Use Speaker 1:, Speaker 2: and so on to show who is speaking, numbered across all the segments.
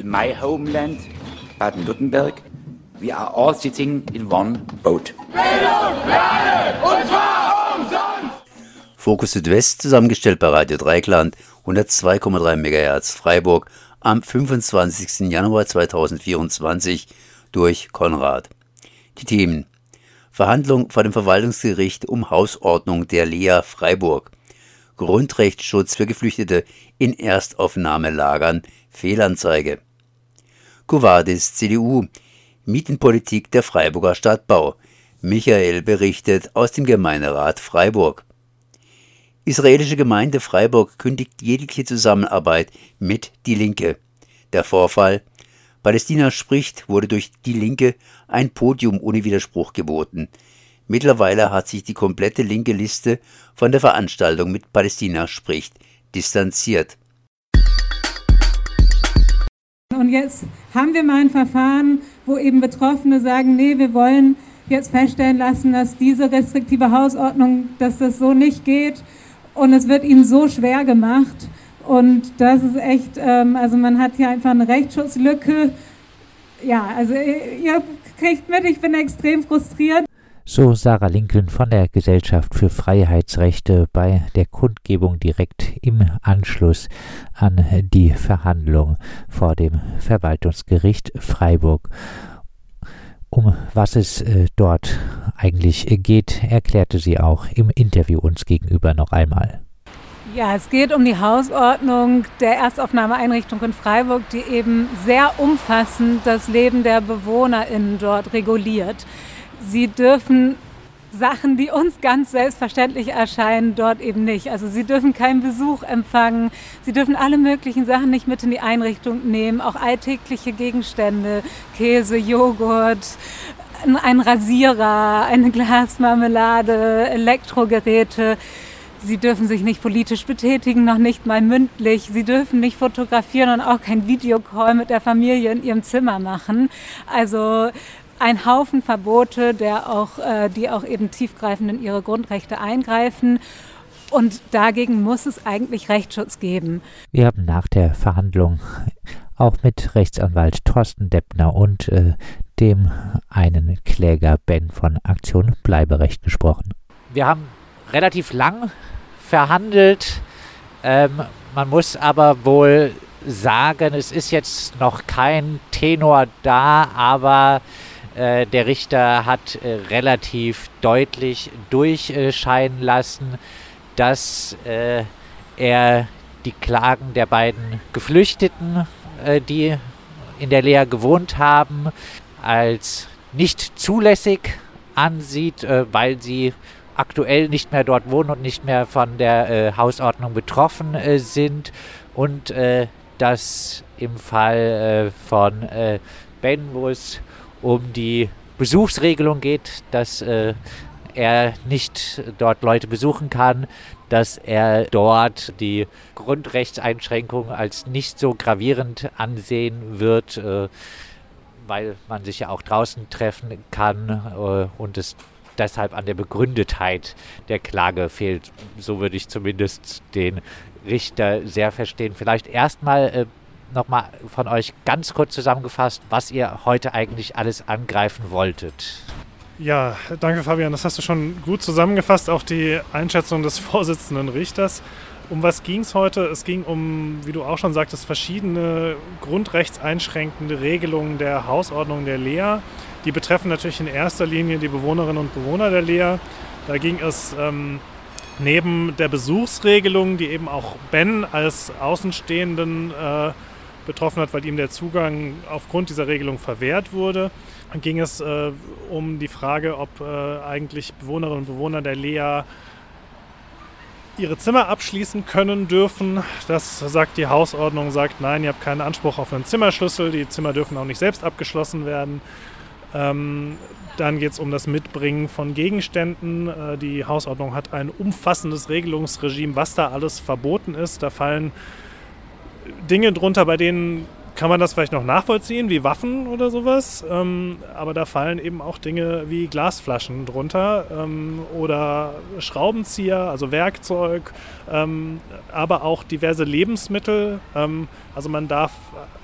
Speaker 1: in my homeland, Baden-Württemberg, we are all sitting in one boat. Bildung,
Speaker 2: Lade, und zwar umsonst! Fokus Südwest, zusammengestellt bei Radio Dreikland, 102,3 MHz Freiburg, am 25. Januar 2024 durch Konrad. Die Themen Verhandlung vor dem Verwaltungsgericht um Hausordnung der Lea Freiburg. Grundrechtsschutz für Geflüchtete in Erstaufnahmelagern. Fehlanzeige. Covadis CDU. Mietenpolitik der Freiburger Stadtbau. Michael berichtet aus dem Gemeinderat Freiburg. Israelische Gemeinde Freiburg kündigt jegliche Zusammenarbeit mit Die Linke. Der Vorfall Palästina spricht wurde durch Die Linke ein Podium ohne Widerspruch geboten. Mittlerweile hat sich die komplette linke Liste von der Veranstaltung mit Palästina spricht distanziert.
Speaker 3: Und jetzt haben wir mal ein Verfahren, wo eben Betroffene sagen, nee, wir wollen jetzt feststellen lassen, dass diese restriktive Hausordnung, dass das so nicht geht. Und es wird ihnen so schwer gemacht. Und das ist echt, ähm, also man hat hier einfach eine Rechtsschutzlücke. Ja, also ihr kriegt mit, ich bin extrem frustriert.
Speaker 4: So Sarah Lincoln von der Gesellschaft für Freiheitsrechte bei der Kundgebung direkt im Anschluss an die Verhandlung vor dem Verwaltungsgericht Freiburg. Um was es äh, dort eigentlich geht, erklärte sie auch im Interview uns gegenüber noch einmal.
Speaker 3: Ja, es geht um die Hausordnung der Erstaufnahmeeinrichtung in Freiburg, die eben sehr umfassend das Leben der BewohnerInnen dort reguliert. Sie dürfen Sachen, die uns ganz selbstverständlich erscheinen, dort eben nicht. Also sie dürfen keinen Besuch empfangen, sie dürfen alle möglichen Sachen nicht mit in die Einrichtung nehmen, auch alltägliche Gegenstände, Käse, Joghurt, ein Rasierer, eine Glasmarmelade, Elektrogeräte. Sie dürfen sich nicht politisch betätigen, noch nicht mal mündlich. Sie dürfen nicht fotografieren und auch kein Videocall mit der Familie in ihrem Zimmer machen. Also ein Haufen Verbote, der auch, äh, die auch eben tiefgreifend in ihre Grundrechte eingreifen. Und dagegen muss es eigentlich Rechtsschutz geben.
Speaker 4: Wir haben nach der Verhandlung auch mit Rechtsanwalt Thorsten Deppner und äh, dem einen Kläger Ben von Aktion Bleiberecht gesprochen.
Speaker 5: Wir haben relativ lang verhandelt. Ähm, man muss aber wohl sagen, es ist jetzt noch kein Tenor da, aber äh, der Richter hat äh, relativ deutlich durchscheinen lassen, dass äh, er die Klagen der beiden Geflüchteten, äh, die in der Lehre gewohnt haben, als nicht zulässig ansieht, weil sie aktuell nicht mehr dort wohnen und nicht mehr von der äh, Hausordnung betroffen äh, sind und äh, dass im Fall von äh, es um die Besuchsregelung geht, dass äh, er nicht dort Leute besuchen kann, dass er dort die Grundrechtseinschränkungen als nicht so gravierend ansehen wird, äh, weil man sich ja auch draußen treffen kann äh, und es deshalb an der Begründetheit der Klage fehlt. So würde ich zumindest den Richter sehr verstehen. Vielleicht erstmal äh, nochmal von euch ganz kurz zusammengefasst, was ihr heute eigentlich alles angreifen wolltet.
Speaker 6: Ja, danke Fabian. Das hast du schon gut zusammengefasst, auch die Einschätzung des Vorsitzenden Richters. Um was ging es heute? Es ging um, wie du auch schon sagtest, verschiedene grundrechtseinschränkende Regelungen der Hausordnung der Lea. Die betreffen natürlich in erster Linie die Bewohnerinnen und Bewohner der Lea. Da ging es ähm, neben der Besuchsregelung, die eben auch Ben als Außenstehenden äh, betroffen hat, weil ihm der Zugang aufgrund dieser Regelung verwehrt wurde, ging es äh, um die Frage, ob äh, eigentlich Bewohnerinnen und Bewohner der Lea ihre Zimmer abschließen können dürfen. Das sagt die Hausordnung, sagt nein, ihr habt keinen Anspruch auf einen Zimmerschlüssel, die Zimmer dürfen auch nicht selbst abgeschlossen werden. Ähm, dann geht es um das Mitbringen von Gegenständen. Äh, die Hausordnung hat ein umfassendes Regelungsregime, was da alles verboten ist. Da fallen Dinge drunter, bei denen kann man das vielleicht noch nachvollziehen, wie Waffen oder sowas. Ähm, aber da fallen eben auch Dinge wie Glasflaschen drunter ähm, oder Schraubenzieher, also Werkzeug, ähm, aber auch diverse Lebensmittel. Ähm, also man darf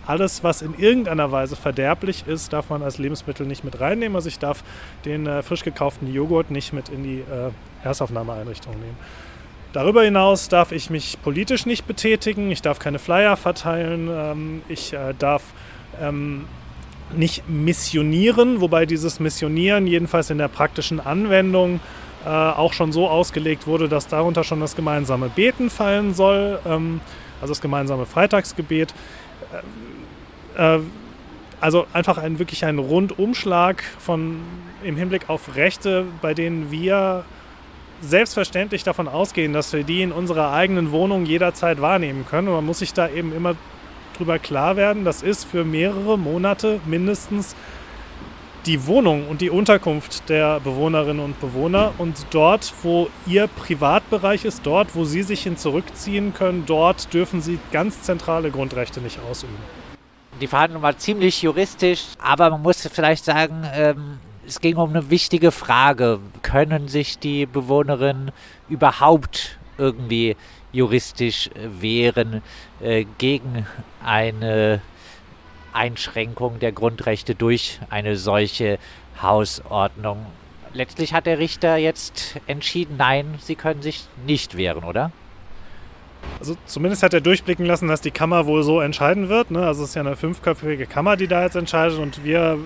Speaker 6: alles, was in irgendeiner Weise verderblich ist, darf man als Lebensmittel nicht mit reinnehmen. Also ich darf den äh, frisch gekauften Joghurt nicht mit in die äh, Erstaufnahmeeinrichtung nehmen. Darüber hinaus darf ich mich politisch nicht betätigen, ich darf keine Flyer verteilen, ähm, ich äh, darf ähm, nicht missionieren, wobei dieses Missionieren jedenfalls in der praktischen Anwendung äh, auch schon so ausgelegt wurde, dass darunter schon das gemeinsame Beten fallen soll, ähm, also das gemeinsame Freitagsgebet. Äh, äh, also einfach ein wirklich ein Rundumschlag von im Hinblick auf Rechte, bei denen wir selbstverständlich davon ausgehen, dass wir die in unserer eigenen Wohnung jederzeit wahrnehmen können. Und man muss sich da eben immer drüber klar werden, das ist für mehrere Monate mindestens die Wohnung und die Unterkunft der Bewohnerinnen und Bewohner. Und dort, wo ihr Privatbereich ist, dort, wo sie sich hin zurückziehen können, dort dürfen sie ganz zentrale Grundrechte nicht ausüben.
Speaker 5: Die Verhandlung war ziemlich juristisch, aber man muss vielleicht sagen, ähm, es ging um eine wichtige Frage. Können sich die Bewohnerinnen überhaupt irgendwie juristisch wehren äh, gegen eine Einschränkung der Grundrechte durch eine solche Hausordnung? Letztlich hat der Richter jetzt entschieden, nein, sie können sich nicht wehren, oder?
Speaker 6: Also zumindest hat er durchblicken lassen, dass die Kammer wohl so entscheiden wird. Ne? Also es ist ja eine fünfköpfige Kammer, die da jetzt entscheidet und wir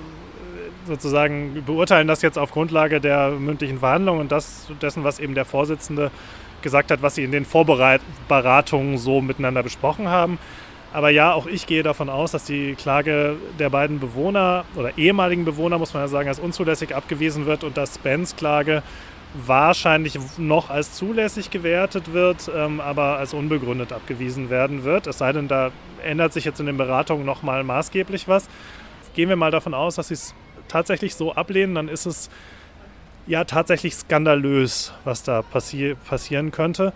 Speaker 6: sozusagen beurteilen das jetzt auf Grundlage der mündlichen Verhandlungen und das, dessen, was eben der Vorsitzende gesagt hat, was sie in den Vorberatungen so miteinander besprochen haben. Aber ja, auch ich gehe davon aus, dass die Klage der beiden Bewohner oder ehemaligen Bewohner, muss man ja sagen, als unzulässig abgewiesen wird und dass Bens Klage wahrscheinlich noch als zulässig gewertet wird, ähm, aber als unbegründet abgewiesen werden wird. Es sei denn, da ändert sich jetzt in den Beratungen nochmal maßgeblich was. Gehen wir mal davon aus, dass sie es tatsächlich so ablehnen, dann ist es ja tatsächlich skandalös, was da passi passieren könnte.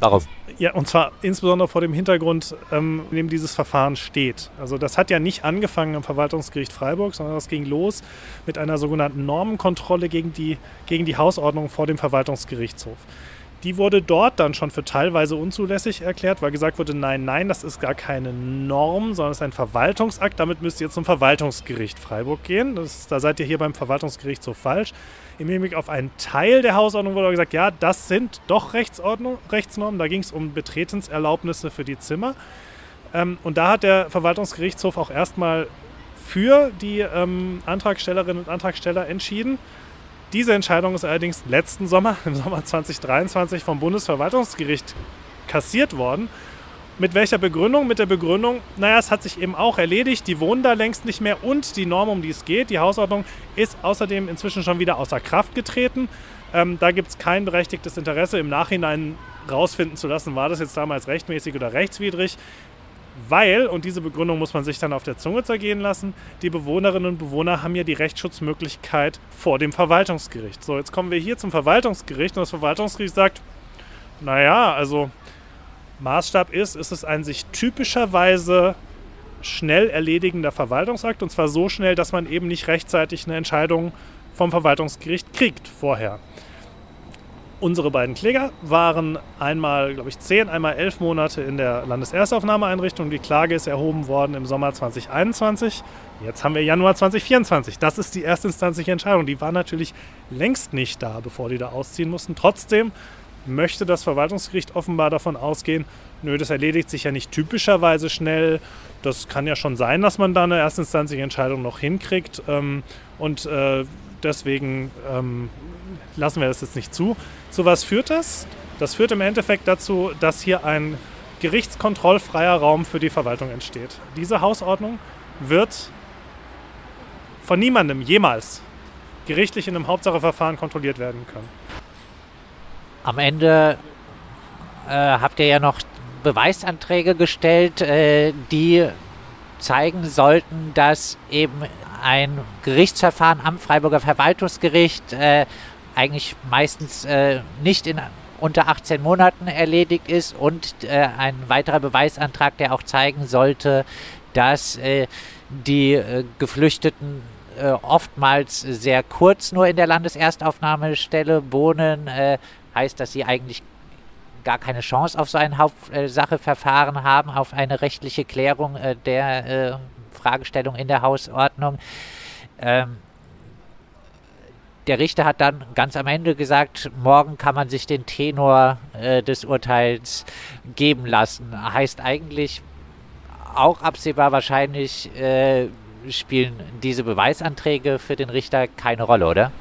Speaker 5: Warum?
Speaker 6: Ja, und zwar insbesondere vor dem Hintergrund, ähm, in dem dieses Verfahren steht. Also das hat ja nicht angefangen am Verwaltungsgericht Freiburg, sondern das ging los mit einer sogenannten Normenkontrolle gegen die, gegen die Hausordnung vor dem Verwaltungsgerichtshof. Die wurde dort dann schon für teilweise unzulässig erklärt, weil gesagt wurde, nein, nein, das ist gar keine Norm, sondern es ist ein Verwaltungsakt. Damit müsst ihr zum Verwaltungsgericht Freiburg gehen. Das, da seid ihr hier beim Verwaltungsgericht so falsch. Im Hinblick auf einen Teil der Hausordnung wurde gesagt, ja, das sind doch Rechtsordnung, Rechtsnormen. Da ging es um Betretenserlaubnisse für die Zimmer. Ähm, und da hat der Verwaltungsgerichtshof auch erstmal für die ähm, Antragstellerinnen und Antragsteller entschieden. Diese Entscheidung ist allerdings letzten Sommer, im Sommer 2023, vom Bundesverwaltungsgericht kassiert worden. Mit welcher Begründung? Mit der Begründung, naja, es hat sich eben auch erledigt, die wohnen da längst nicht mehr und die Norm, um die es geht, die Hausordnung, ist außerdem inzwischen schon wieder außer Kraft getreten. Ähm, da gibt es kein berechtigtes Interesse, im Nachhinein rausfinden zu lassen, war das jetzt damals rechtmäßig oder rechtswidrig weil, und diese Begründung muss man sich dann auf der Zunge zergehen lassen, die Bewohnerinnen und Bewohner haben ja die Rechtsschutzmöglichkeit vor dem Verwaltungsgericht. So, jetzt kommen wir hier zum Verwaltungsgericht und das Verwaltungsgericht sagt, naja, also Maßstab ist, ist es ein sich typischerweise schnell erledigender Verwaltungsakt und zwar so schnell, dass man eben nicht rechtzeitig eine Entscheidung vom Verwaltungsgericht kriegt vorher. Unsere beiden Kläger waren einmal, glaube ich, zehn, einmal elf Monate in der Landeserstaufnahmeeinrichtung. Die Klage ist erhoben worden im Sommer 2021. Jetzt haben wir Januar 2024. Das ist die erstinstanzliche Entscheidung. Die war natürlich längst nicht da, bevor die da ausziehen mussten. Trotzdem möchte das Verwaltungsgericht offenbar davon ausgehen, nö, das erledigt sich ja nicht typischerweise schnell. Das kann ja schon sein, dass man da eine erstinstanzliche Entscheidung noch hinkriegt. Ähm, und äh, deswegen ähm, lassen wir das jetzt nicht zu. Zu was führt das? Das führt im Endeffekt dazu, dass hier ein gerichtskontrollfreier Raum für die Verwaltung entsteht. Diese Hausordnung wird von niemandem jemals gerichtlich in einem Hauptsacheverfahren kontrolliert werden können.
Speaker 5: Am Ende äh, habt ihr ja noch Beweisanträge gestellt, äh, die zeigen sollten, dass eben ein Gerichtsverfahren am Freiburger Verwaltungsgericht äh, eigentlich meistens äh, nicht in unter 18 Monaten erledigt ist und äh, ein weiterer Beweisantrag, der auch zeigen sollte, dass äh, die äh, Geflüchteten äh, oftmals sehr kurz nur in der Landeserstaufnahmestelle wohnen, heißt, dass sie eigentlich gar keine Chance auf so ein Hauptsacheverfahren haben, auf eine rechtliche Klärung der Fragestellung in der Hausordnung. Ähm, der Richter hat dann ganz am Ende gesagt, morgen kann man sich den Tenor äh, des Urteils geben lassen. Heißt eigentlich auch absehbar wahrscheinlich äh, spielen diese Beweisanträge für den Richter keine Rolle, oder?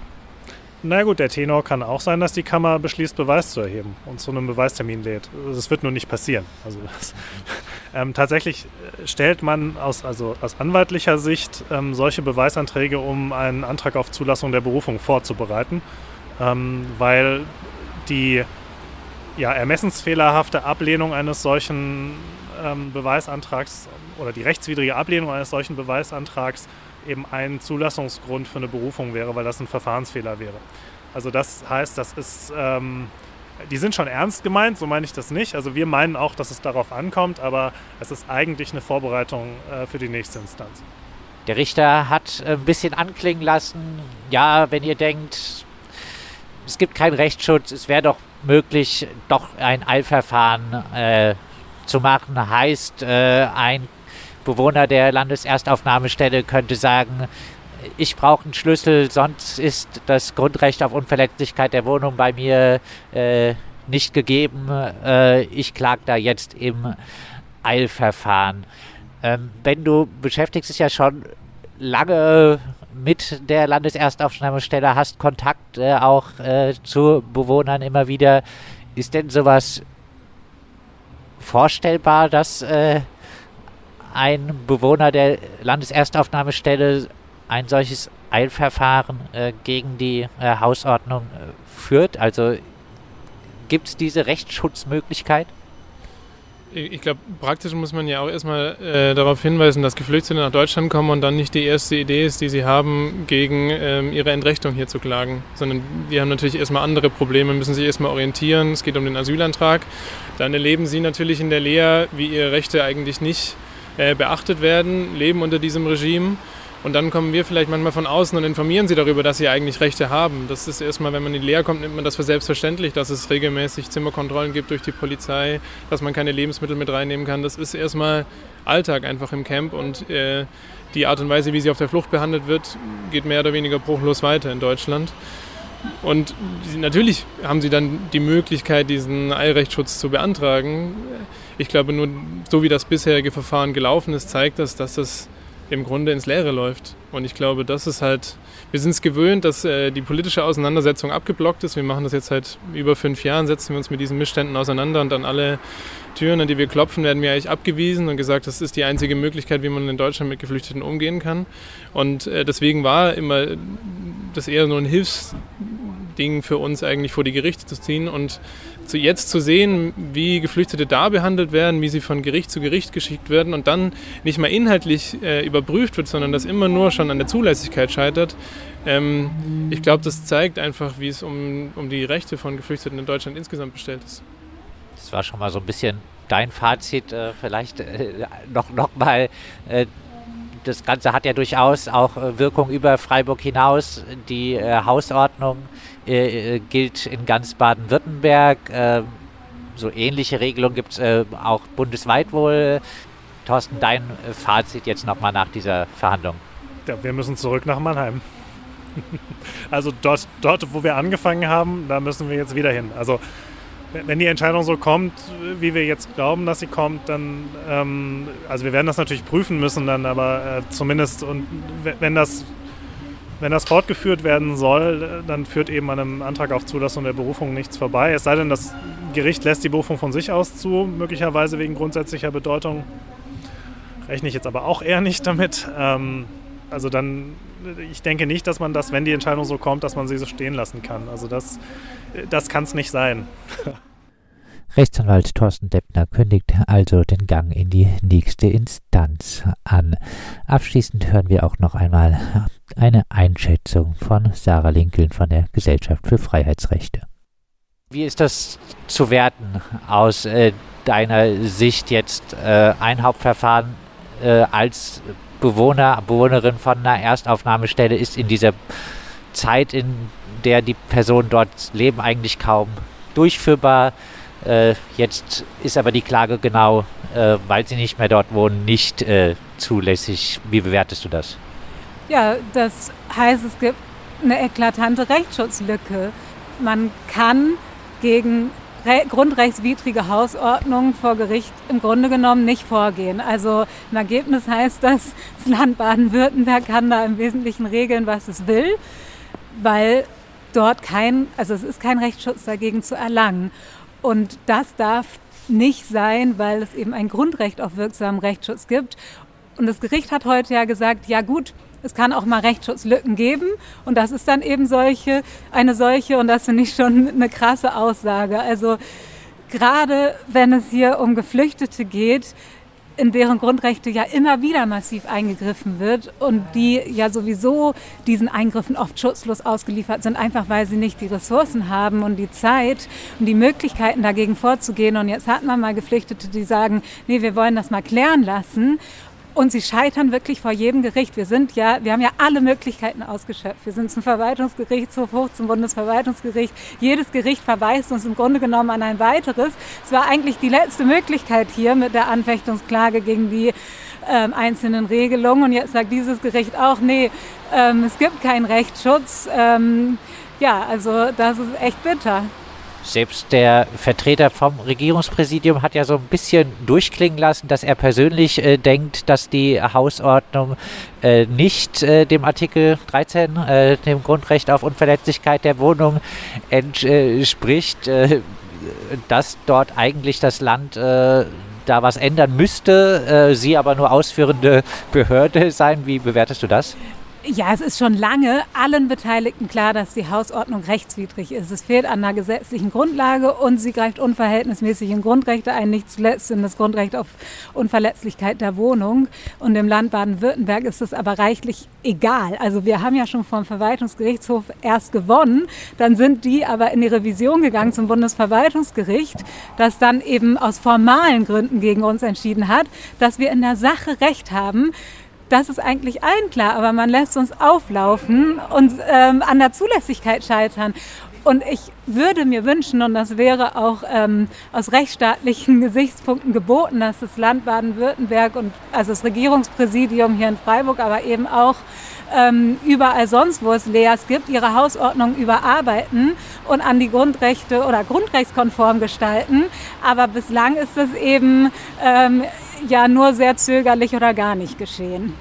Speaker 6: Na gut, der Tenor kann auch sein, dass die Kammer beschließt, Beweis zu erheben und zu einem Beweistermin lädt. Das wird nur nicht passieren. Also das, ähm, tatsächlich äh, stellt man aus, also aus anwaltlicher Sicht ähm, solche Beweisanträge, um einen Antrag auf Zulassung der Berufung vorzubereiten, ähm, weil die ja, ermessensfehlerhafte Ablehnung eines solchen ähm, Beweisantrags oder die rechtswidrige Ablehnung eines solchen Beweisantrags eben ein Zulassungsgrund für eine Berufung wäre, weil das ein Verfahrensfehler wäre. Also das heißt, das ist, ähm, die sind schon ernst gemeint, so meine ich das nicht. Also wir meinen auch, dass es darauf ankommt, aber es ist eigentlich eine Vorbereitung äh, für die nächste Instanz.
Speaker 5: Der Richter hat ein bisschen anklingen lassen, ja, wenn ihr denkt, es gibt keinen Rechtsschutz, es wäre doch möglich, doch ein Eilverfahren äh, zu machen, heißt äh, ein Bewohner der Landeserstaufnahmestelle könnte sagen, ich brauche einen Schlüssel, sonst ist das Grundrecht auf Unverletzlichkeit der Wohnung bei mir äh, nicht gegeben. Äh, ich klage da jetzt im Eilverfahren. Ähm, wenn du beschäftigst dich ja schon lange mit der Landeserstaufnahmestelle, hast Kontakt äh, auch äh, zu Bewohnern immer wieder. Ist denn sowas vorstellbar, dass äh, ein Bewohner der Landeserstaufnahmestelle ein solches Eilverfahren äh, gegen die äh, Hausordnung äh, führt? Also gibt es diese Rechtsschutzmöglichkeit?
Speaker 7: Ich glaube, praktisch muss man ja auch erstmal äh, darauf hinweisen, dass Geflüchtete nach Deutschland kommen und dann nicht die erste Idee ist, die sie haben, gegen ähm, ihre Entrechtung hier zu klagen, sondern die haben natürlich erstmal andere Probleme, müssen sich erstmal orientieren. Es geht um den Asylantrag. Dann erleben sie natürlich in der Lehre, wie ihre Rechte eigentlich nicht äh, beachtet werden, leben unter diesem Regime. Und dann kommen wir vielleicht manchmal von außen und informieren sie darüber, dass sie eigentlich Rechte haben. Das ist erstmal, wenn man in die Lehre kommt, nimmt man das für selbstverständlich, dass es regelmäßig Zimmerkontrollen gibt durch die Polizei, dass man keine Lebensmittel mit reinnehmen kann. Das ist erstmal Alltag einfach im Camp und äh, die Art und Weise, wie sie auf der Flucht behandelt wird, geht mehr oder weniger bruchlos weiter in Deutschland. Und natürlich haben sie dann die Möglichkeit, diesen Eilrechtsschutz zu beantragen. Ich glaube nur, so wie das bisherige Verfahren gelaufen ist, zeigt das, dass das im Grunde ins Leere läuft. Und ich glaube, das ist halt, wir sind es gewöhnt, dass äh, die politische Auseinandersetzung abgeblockt ist. Wir machen das jetzt seit über fünf Jahren, setzen wir uns mit diesen Missständen auseinander und an alle Türen, an die wir klopfen, werden wir eigentlich abgewiesen und gesagt, das ist die einzige Möglichkeit, wie man in Deutschland mit Geflüchteten umgehen kann. Und äh, deswegen war immer das eher nur ein Hilfsding für uns eigentlich vor die Gerichte zu ziehen und zu jetzt zu sehen, wie Geflüchtete da behandelt werden, wie sie von Gericht zu Gericht geschickt werden und dann nicht mal inhaltlich äh, überprüft wird, sondern das immer nur schon an der Zulässigkeit scheitert. Ähm, ich glaube, das zeigt einfach, wie es um, um die Rechte von Geflüchteten in Deutschland insgesamt bestellt ist.
Speaker 5: Das war schon mal so ein bisschen dein Fazit, äh, vielleicht äh, noch, noch mal. Das Ganze hat ja durchaus auch äh, Wirkung über Freiburg hinaus. Die äh, Hausordnung äh, äh, gilt in ganz Baden-Württemberg. Äh, so ähnliche Regelungen gibt es äh, auch bundesweit wohl. Thorsten, dein Fazit jetzt nochmal nach dieser Verhandlung.
Speaker 6: Ja, wir müssen zurück nach Mannheim. also dort, dort, wo wir angefangen haben, da müssen wir jetzt wieder hin. Also wenn die Entscheidung so kommt, wie wir jetzt glauben, dass sie kommt, dann, ähm, also wir werden das natürlich prüfen müssen dann, aber äh, zumindest und wenn das wenn das fortgeführt werden soll, dann führt eben an einem Antrag auf Zulassung der Berufung nichts vorbei. Es sei denn, das Gericht lässt die Berufung von sich aus zu, möglicherweise wegen grundsätzlicher Bedeutung. Rechne ich jetzt aber auch eher nicht damit. Ähm, also dann, ich denke nicht, dass man das, wenn die Entscheidung so kommt, dass man sie so stehen lassen kann. Also das, das kann es nicht sein.
Speaker 4: Rechtsanwalt Thorsten Deppner kündigt also den Gang in die nächste Instanz an. Abschließend hören wir auch noch einmal eine Einschätzung von Sarah Lincoln von der Gesellschaft für Freiheitsrechte.
Speaker 5: Wie ist das zu werten aus äh, deiner Sicht jetzt äh, ein Hauptverfahren äh, als Bewohner, Bewohnerin von einer Erstaufnahmestelle ist in dieser Zeit, in der die Personen dort leben, eigentlich kaum durchführbar. Äh, jetzt ist aber die Klage genau, äh, weil sie nicht mehr dort wohnen, nicht äh, zulässig. Wie bewertest du das?
Speaker 3: Ja, das heißt, es gibt eine eklatante Rechtsschutzlücke. Man kann gegen grundrechtswidrige Hausordnungen vor Gericht im Grunde genommen nicht vorgehen. Also im Ergebnis heißt das, das Land Baden-Württemberg kann da im Wesentlichen regeln, was es will, weil dort kein, also es ist kein Rechtsschutz dagegen zu erlangen. Und das darf nicht sein, weil es eben ein Grundrecht auf wirksamen Rechtsschutz gibt. Und das Gericht hat heute ja gesagt, ja gut, es kann auch mal Rechtsschutzlücken geben und das ist dann eben solche, eine solche und das finde ich schon eine krasse Aussage. Also gerade wenn es hier um Geflüchtete geht, in deren Grundrechte ja immer wieder massiv eingegriffen wird und die ja sowieso diesen Eingriffen oft schutzlos ausgeliefert sind, einfach weil sie nicht die Ressourcen haben und die Zeit und die Möglichkeiten dagegen vorzugehen. Und jetzt hat man mal Geflüchtete, die sagen, nee, wir wollen das mal klären lassen. Und sie scheitern wirklich vor jedem Gericht. Wir sind ja, wir haben ja alle Möglichkeiten ausgeschöpft. Wir sind zum Verwaltungsgerichtshof hoch, zum Bundesverwaltungsgericht. Jedes Gericht verweist uns im Grunde genommen an ein weiteres. Es war eigentlich die letzte Möglichkeit hier mit der Anfechtungsklage gegen die ähm, einzelnen Regelungen. Und jetzt sagt dieses Gericht auch, nee, ähm, es gibt keinen Rechtsschutz. Ähm, ja, also das ist echt bitter.
Speaker 5: Selbst der Vertreter vom Regierungspräsidium hat ja so ein bisschen durchklingen lassen, dass er persönlich äh, denkt, dass die Hausordnung äh, nicht äh, dem Artikel 13, äh, dem Grundrecht auf Unverletzlichkeit der Wohnung entspricht, äh, dass dort eigentlich das Land äh, da was ändern müsste, sie aber nur ausführende Behörde sein. Wie bewertest du das?
Speaker 3: Ja, es ist schon lange allen Beteiligten klar, dass die Hausordnung rechtswidrig ist. Es fehlt an einer gesetzlichen Grundlage und sie greift unverhältnismäßig in Grundrechte ein, nicht zuletzt in das Grundrecht auf Unverletzlichkeit der Wohnung. Und im Land Baden-Württemberg ist es aber reichlich egal. Also wir haben ja schon vom Verwaltungsgerichtshof erst gewonnen, dann sind die aber in die Revision gegangen zum Bundesverwaltungsgericht, das dann eben aus formalen Gründen gegen uns entschieden hat, dass wir in der Sache Recht haben das ist eigentlich allen klar, aber man lässt uns auflaufen und ähm, an der Zulässigkeit scheitern. Und ich würde mir wünschen, und das wäre auch ähm, aus rechtsstaatlichen Gesichtspunkten geboten, dass das Land Baden-Württemberg und also das Regierungspräsidium hier in Freiburg, aber eben auch ähm, überall sonst, wo es Leas gibt, ihre Hausordnung überarbeiten und an die Grundrechte oder grundrechtskonform gestalten. Aber bislang ist es eben ähm, ja nur sehr zögerlich oder gar nicht geschehen.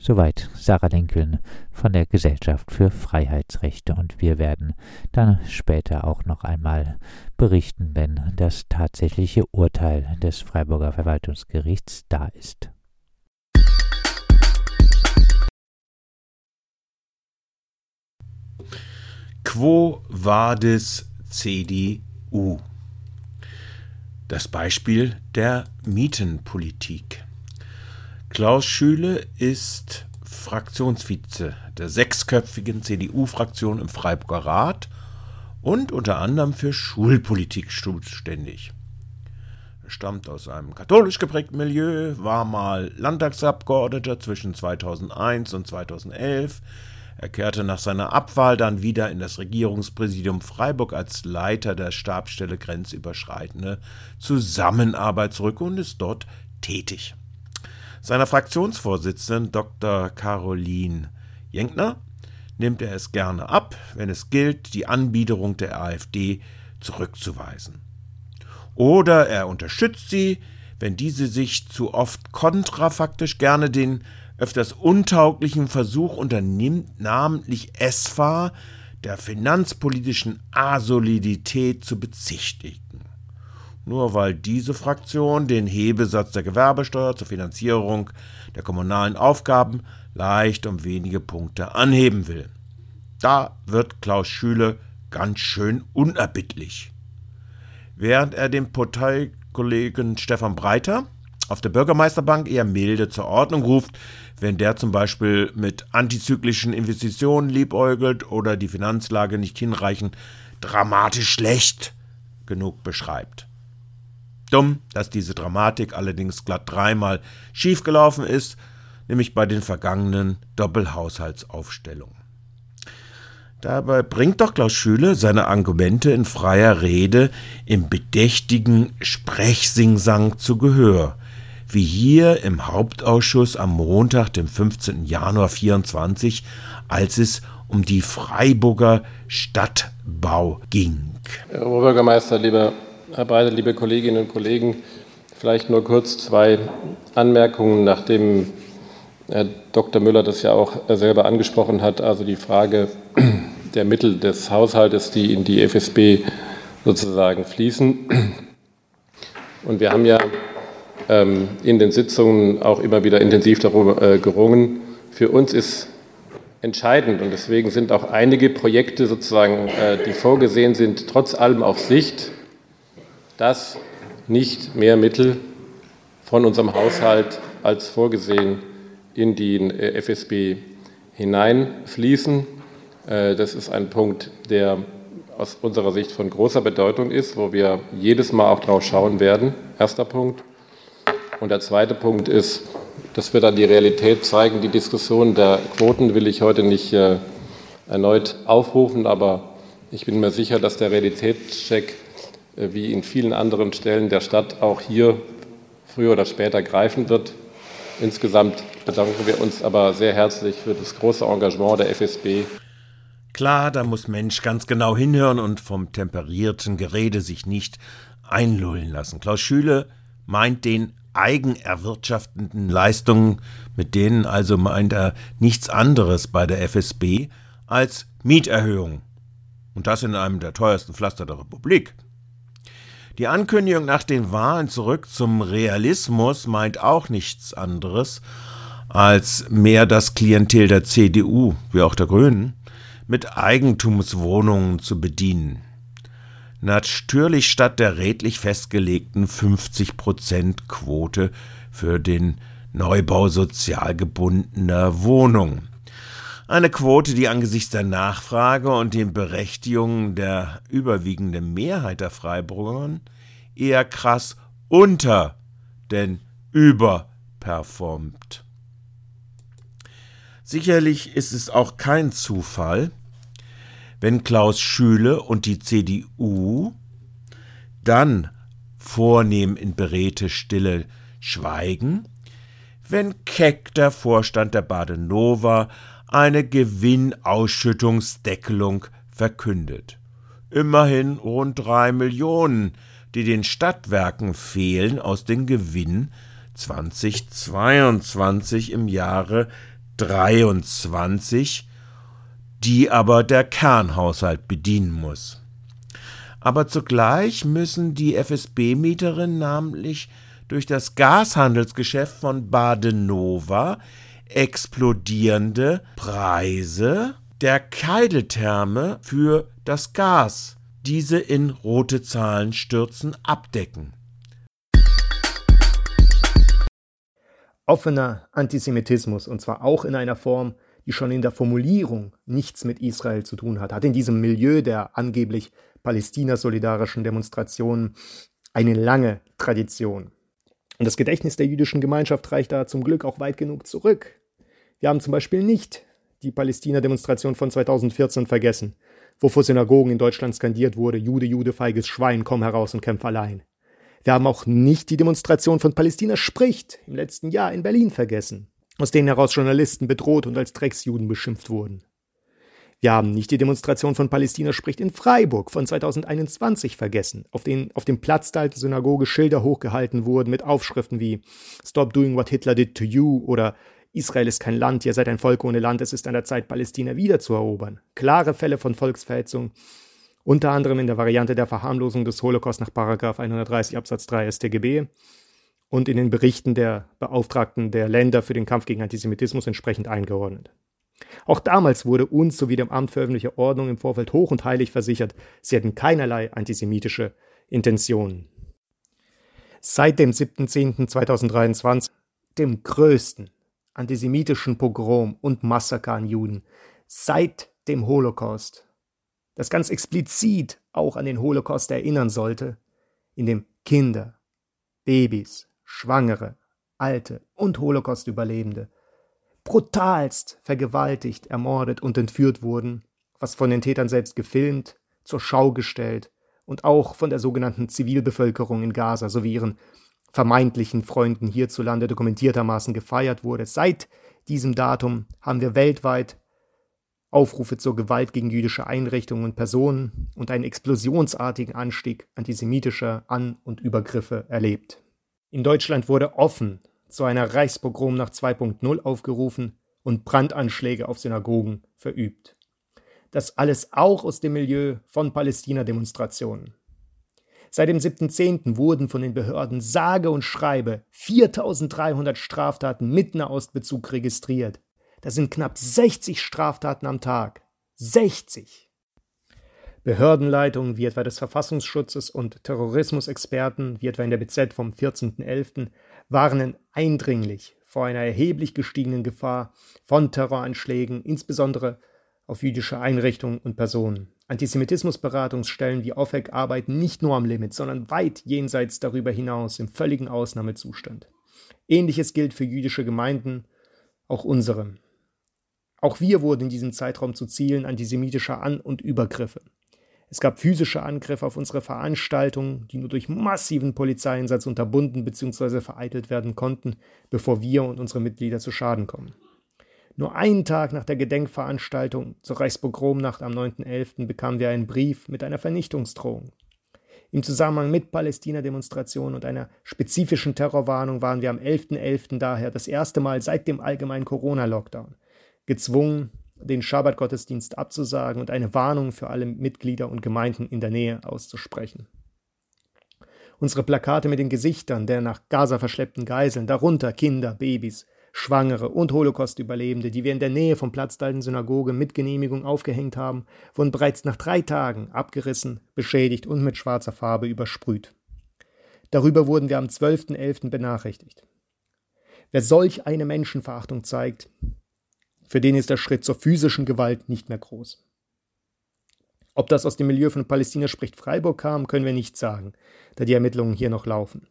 Speaker 4: Soweit Sarah Lincoln von der Gesellschaft für Freiheitsrechte und wir werden dann später auch noch einmal berichten, wenn das tatsächliche Urteil des Freiburger Verwaltungsgerichts da ist.
Speaker 8: Quo vadis CDU? Das Beispiel der Mietenpolitik. Klaus Schüle ist Fraktionsvize der sechsköpfigen CDU-Fraktion im Freiburger Rat und unter anderem für Schulpolitik zuständig. Er stammt aus einem katholisch geprägten Milieu, war mal Landtagsabgeordneter zwischen 2001 und 2011, er kehrte nach seiner Abwahl dann wieder in das Regierungspräsidium Freiburg als Leiter der Stabsstelle Grenzüberschreitende Zusammenarbeit zurück und ist dort tätig. Seiner Fraktionsvorsitzenden Dr. Caroline Jenkner nimmt er es gerne ab, wenn es gilt, die Anbiederung der AfD zurückzuweisen. Oder er unterstützt sie, wenn diese sich zu oft kontrafaktisch gerne den öfters untauglichen Versuch unternimmt, namentlich ESFA der finanzpolitischen Asolidität zu bezichtigen. Nur weil diese Fraktion den Hebesatz der Gewerbesteuer zur Finanzierung der kommunalen Aufgaben leicht um wenige Punkte anheben will. Da wird Klaus Schüle ganz schön unerbittlich. Während er dem Parteikollegen Stefan Breiter auf der Bürgermeisterbank eher milde zur Ordnung ruft, wenn der zum Beispiel mit antizyklischen Investitionen liebäugelt oder die Finanzlage nicht hinreichend dramatisch schlecht genug beschreibt. Dumm, dass diese Dramatik allerdings glatt dreimal schiefgelaufen ist, nämlich bei den vergangenen Doppelhaushaltsaufstellungen. Dabei bringt doch Klaus Schüle seine Argumente in freier Rede im bedächtigen Sprechsingsang zu Gehör, wie hier im Hauptausschuss am Montag, dem 15. Januar 24, als es um die Freiburger Stadtbau ging.
Speaker 9: Herr Oberbürgermeister, lieber Herr Breide, liebe Kolleginnen und Kollegen, vielleicht nur kurz zwei Anmerkungen, nachdem Herr Dr. Müller das ja auch selber angesprochen hat, also die Frage der Mittel des Haushaltes, die in die FSB sozusagen fließen. Und wir haben ja in den Sitzungen auch immer wieder intensiv darüber äh, gerungen. Für uns ist entscheidend und deswegen sind auch einige Projekte sozusagen, äh, die vorgesehen sind, trotz allem auf Sicht, dass nicht mehr Mittel von unserem Haushalt als vorgesehen in den äh, FSB hineinfließen. Das ist ein Punkt, der aus unserer Sicht von großer Bedeutung ist, wo wir jedes Mal auch drauf schauen werden. Erster Punkt. Und der zweite Punkt ist, das wird dann die Realität zeigen. Die Diskussion der Quoten will ich heute nicht äh, erneut aufrufen, aber ich bin mir sicher, dass der Realitätscheck äh, wie in vielen anderen Stellen der Stadt auch hier früher oder später greifen wird. Insgesamt bedanken wir uns aber sehr herzlich für das große Engagement der FSB.
Speaker 8: Klar, da muss Mensch ganz genau hinhören und vom temperierten Gerede sich nicht einlullen lassen. Klaus Schüle meint den eigenerwirtschaftenden Leistungen, mit denen also meint er nichts anderes bei der FSB als Mieterhöhung. Und das in einem der teuersten Pflaster der Republik. Die Ankündigung nach den Wahlen zurück zum Realismus meint auch nichts anderes als mehr das Klientel der CDU, wie auch der Grünen, mit Eigentumswohnungen zu bedienen natürlich statt der redlich festgelegten 50%-Quote für den Neubau sozial gebundener Wohnungen. Eine Quote, die angesichts der Nachfrage und den Berechtigungen der überwiegenden Mehrheit der Freiburgern eher krass unter denn überperformt. Sicherlich ist es auch kein Zufall, wenn Klaus Schüle und die CDU dann vornehm in beredte Stille schweigen, wenn Keck, der Vorstand der Badenova, eine Gewinnausschüttungsdeckelung verkündet. Immerhin rund drei Millionen, die den Stadtwerken fehlen aus dem Gewinn 2022 im Jahre 23 die aber der Kernhaushalt bedienen muss. Aber zugleich müssen die FSB-Mieterinnen namentlich durch das Gashandelsgeschäft von Badenova explodierende Preise der Keideltherme für das Gas, diese in rote Zahlen stürzen, abdecken.
Speaker 10: Offener Antisemitismus, und zwar auch in einer Form, die schon in der Formulierung nichts mit Israel zu tun hat, hat in diesem Milieu der angeblich palästina-solidarischen Demonstrationen eine lange Tradition. Und das Gedächtnis der jüdischen Gemeinschaft reicht da zum Glück auch weit genug zurück. Wir haben zum Beispiel nicht die Palästina-Demonstration von 2014 vergessen, wo vor Synagogen in Deutschland skandiert wurde, Jude, Jude, feiges Schwein, komm heraus und kämpf allein. Wir haben auch nicht die Demonstration von Palästina spricht im letzten Jahr in Berlin vergessen, aus denen heraus Journalisten bedroht und als Drecksjuden beschimpft wurden. Wir haben nicht die Demonstration von Palästina spricht in Freiburg von 2021 vergessen, auf, den, auf dem Platz der alten Synagoge Schilder hochgehalten wurden mit Aufschriften wie Stop doing what Hitler did to you oder Israel ist kein Land, ihr seid ein Volk ohne Land, es ist an der Zeit, Palästina wiederzuerobern. Klare Fälle von Volksverhetzung, unter anderem in der Variante der Verharmlosung des Holocaust nach 130 Absatz 3 StGB und in den Berichten der Beauftragten der Länder für den Kampf gegen Antisemitismus entsprechend eingeordnet. Auch damals wurde uns sowie dem Amt für öffentliche Ordnung im Vorfeld hoch und heilig versichert, sie hätten keinerlei antisemitische Intentionen. Seit dem 7.10.2023, dem größten antisemitischen Pogrom und Massaker an Juden, seit dem Holocaust, das ganz explizit auch an den Holocaust erinnern sollte, in dem Kinder, Babys, Schwangere, Alte und Holocaust-Überlebende brutalst vergewaltigt, ermordet und entführt wurden, was von den Tätern selbst gefilmt, zur Schau gestellt und auch von der sogenannten Zivilbevölkerung in Gaza sowie ihren vermeintlichen Freunden hierzulande dokumentiertermaßen gefeiert wurde. Seit diesem Datum haben wir weltweit Aufrufe zur Gewalt gegen jüdische Einrichtungen und Personen und einen explosionsartigen Anstieg antisemitischer An- und Übergriffe erlebt. In Deutschland wurde offen zu einer Reichspogrom nach 2.0 aufgerufen und Brandanschläge auf Synagogen verübt. Das alles auch aus dem Milieu von Palästina-Demonstrationen. Seit dem 7.10. wurden von den Behörden sage und schreibe 4300 Straftaten mit Nahostbezug registriert. Das sind knapp 60 Straftaten am Tag. 60! Behördenleitungen wie etwa des Verfassungsschutzes und Terrorismusexperten wie etwa in der BZ vom 14.11. warnen eindringlich vor einer erheblich gestiegenen Gefahr von Terroranschlägen, insbesondere auf jüdische Einrichtungen und Personen. Antisemitismusberatungsstellen wie OFEC arbeiten nicht nur am Limit, sondern weit jenseits darüber hinaus im völligen Ausnahmezustand. Ähnliches gilt für jüdische Gemeinden, auch unsere. Auch wir wurden in diesem Zeitraum zu Zielen antisemitischer An- und Übergriffe. Es gab physische Angriffe auf unsere Veranstaltungen, die nur durch massiven Polizeieinsatz unterbunden bzw. vereitelt werden konnten, bevor wir und unsere Mitglieder zu Schaden kommen. Nur einen Tag nach der Gedenkveranstaltung zur Reichspogromnacht am 9.11. bekamen wir einen Brief mit einer Vernichtungsdrohung. Im Zusammenhang mit Palästina-Demonstrationen und einer spezifischen Terrorwarnung waren wir am 11.11. .11. daher das erste Mal seit dem allgemeinen Corona-Lockdown gezwungen, den Schabbat-Gottesdienst abzusagen und eine Warnung für alle Mitglieder und Gemeinden in der Nähe auszusprechen. Unsere Plakate mit den Gesichtern der nach Gaza verschleppten Geiseln, darunter Kinder, Babys, Schwangere und Holocaust-Überlebende, die wir in der Nähe vom Platz der alten Synagoge mit Genehmigung aufgehängt haben, wurden bereits nach drei Tagen abgerissen, beschädigt und mit schwarzer Farbe übersprüht. Darüber wurden wir am 12.11. benachrichtigt. Wer solch eine Menschenverachtung zeigt, für den ist der Schritt zur physischen Gewalt nicht mehr groß. Ob das aus dem Milieu von Palästina spricht Freiburg kam, können wir nicht sagen, da die Ermittlungen hier noch laufen.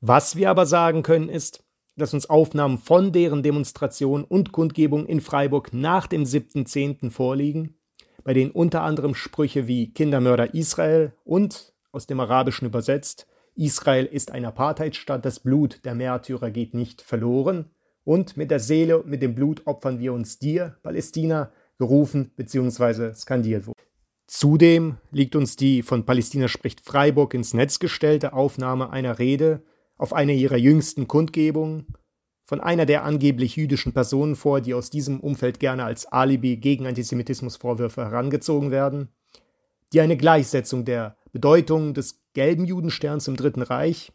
Speaker 10: Was wir aber sagen können ist, dass uns Aufnahmen von deren Demonstration und Kundgebung in Freiburg nach dem 7.10. vorliegen, bei denen unter anderem Sprüche wie Kindermörder Israel und, aus dem Arabischen übersetzt, Israel ist ein Apartheidstaat, das Blut der Märtyrer geht nicht verloren und mit der Seele und mit dem Blut opfern wir uns dir, Palästina, gerufen bzw. skandiert wurde. Zudem liegt uns die von Palästina spricht Freiburg ins Netz gestellte Aufnahme einer Rede auf einer ihrer jüngsten Kundgebungen von einer der angeblich jüdischen Personen vor, die aus diesem Umfeld gerne als Alibi gegen Antisemitismusvorwürfe herangezogen werden, die eine Gleichsetzung der Bedeutung des gelben Judensterns im Dritten Reich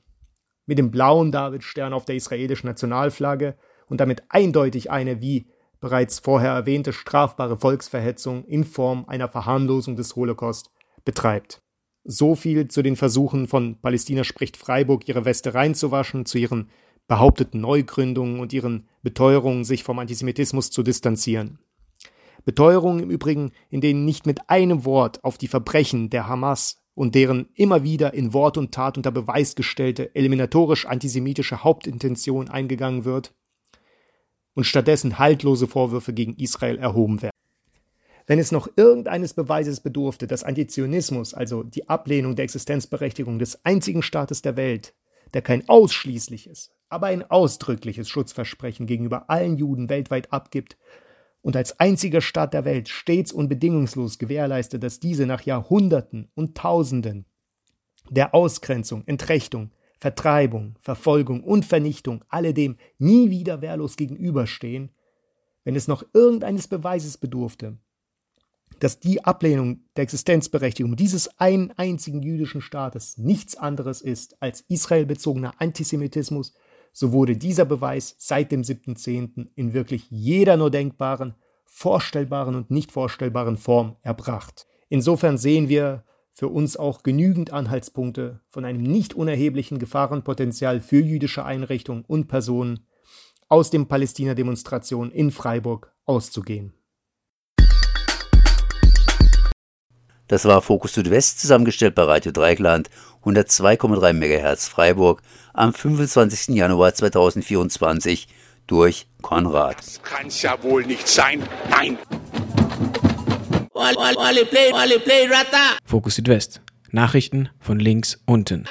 Speaker 10: mit dem blauen Davidstern auf der israelischen Nationalflagge und damit eindeutig eine, wie bereits vorher erwähnte, strafbare Volksverhetzung in Form einer Verharmlosung des Holocaust betreibt. So viel zu den Versuchen von Palästina spricht Freiburg, ihre Weste reinzuwaschen, zu ihren behaupteten Neugründungen und ihren Beteuerungen, sich vom Antisemitismus zu distanzieren. Beteuerungen im Übrigen, in denen nicht mit einem Wort auf die Verbrechen der Hamas und deren immer wieder in Wort und Tat unter Beweis gestellte eliminatorisch antisemitische Hauptintention eingegangen wird, und stattdessen haltlose Vorwürfe gegen Israel erhoben werden. Wenn es noch irgendeines Beweises bedurfte, dass Antizionismus, also die Ablehnung der Existenzberechtigung des einzigen Staates der Welt, der kein ausschließliches, aber ein ausdrückliches Schutzversprechen gegenüber allen Juden weltweit abgibt und als einziger Staat der Welt stets und bedingungslos gewährleistet, dass diese nach Jahrhunderten und Tausenden der Ausgrenzung, Entrechtung, Vertreibung, Verfolgung und Vernichtung alledem nie wieder wehrlos gegenüberstehen, wenn es noch irgendeines Beweises bedurfte, dass die Ablehnung der Existenzberechtigung dieses einen einzigen jüdischen Staates nichts anderes ist als israelbezogener Antisemitismus, so wurde dieser Beweis seit dem 7.10. in wirklich jeder nur denkbaren, vorstellbaren und nicht vorstellbaren Form erbracht. Insofern sehen wir für uns auch genügend Anhaltspunkte von einem nicht unerheblichen Gefahrenpotenzial für jüdische Einrichtungen und Personen aus dem Palästina-Demonstration in Freiburg auszugehen.
Speaker 2: Das war Fokus Südwest, zusammengestellt bei Radio Dreikland, 102,3 MHz Freiburg, am 25. Januar 2024 durch Konrad.
Speaker 11: Das kann's ja wohl nicht sein. Nein!
Speaker 12: Fokus Südwest. Nachrichten von links unten.